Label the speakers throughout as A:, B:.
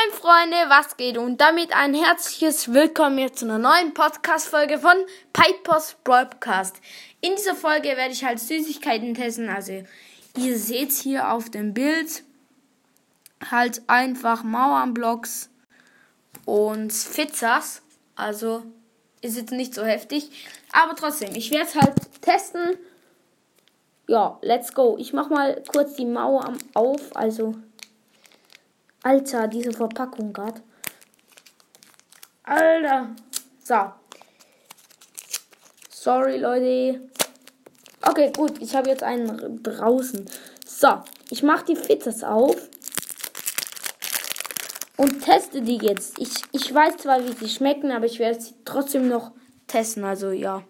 A: Moin Freunde, was geht? Und damit ein herzliches Willkommen hier zu einer neuen Podcast-Folge von Pipers Broadcast. In dieser Folge werde ich halt Süßigkeiten testen. Also ihr seht hier auf dem Bild halt einfach Mauernblocks und Fizzas. Also ist jetzt nicht so heftig. Aber trotzdem, ich werde es halt testen. Ja, let's go. Ich mach mal kurz die Mauer auf. Also Alter, diese Verpackung gerade. Alter. So. Sorry, Leute. Okay, gut. Ich habe jetzt einen draußen. So. Ich mache die Fitzers auf. Und teste die jetzt. Ich, ich weiß zwar, wie sie schmecken, aber ich werde sie trotzdem noch testen. Also, ja.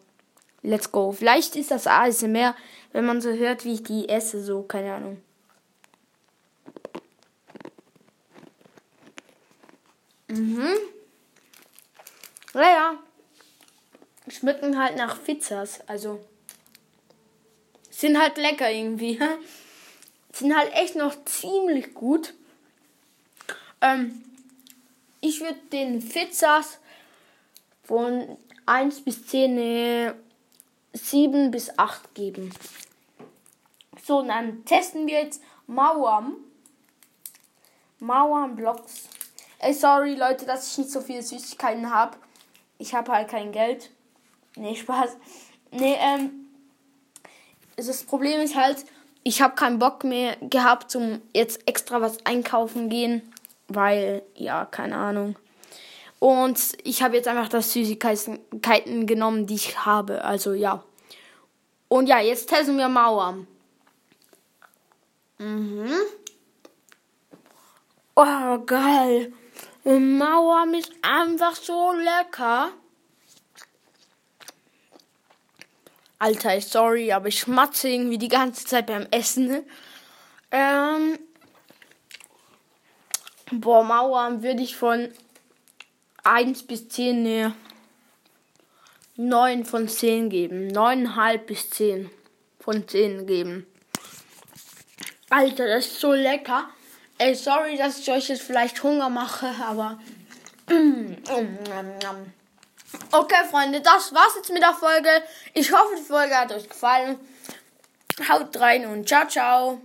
A: Let's go. Vielleicht ist das ASMR, wenn man so hört, wie ich die esse. So, keine Ahnung. Mhm. Naja. Schmecken halt nach Pizzas. Also. Sind halt lecker irgendwie. Sind halt echt noch ziemlich gut. Ähm, ich würde den Pizzas von 1 bis 10 eine 7 bis 8 geben. So, dann testen wir jetzt Mauern. Mauernblocks. Ey, sorry, Leute, dass ich nicht so viele Süßigkeiten habe. Ich habe halt kein Geld. Nee, Spaß. Nee, ähm. Das Problem ist halt, ich habe keinen Bock mehr gehabt, zum jetzt extra was einkaufen gehen. Weil, ja, keine Ahnung. Und ich habe jetzt einfach das Süßigkeiten genommen, die ich habe. Also, ja. Und ja, jetzt testen wir Mauern. Mhm. Oh, geil. Mauer ist einfach so lecker. Alter, sorry, aber ich schmatze irgendwie die ganze Zeit beim Essen. Ähm, boah, Mauern würde ich von 1 bis 10 ne 9 von 10 geben. 9,5 bis 10 von 10 geben. Alter, das ist so lecker. Ey, sorry, dass ich euch jetzt vielleicht Hunger mache, aber. Okay, Freunde, das war's jetzt mit der Folge. Ich hoffe, die Folge hat euch gefallen. Haut rein und ciao, ciao.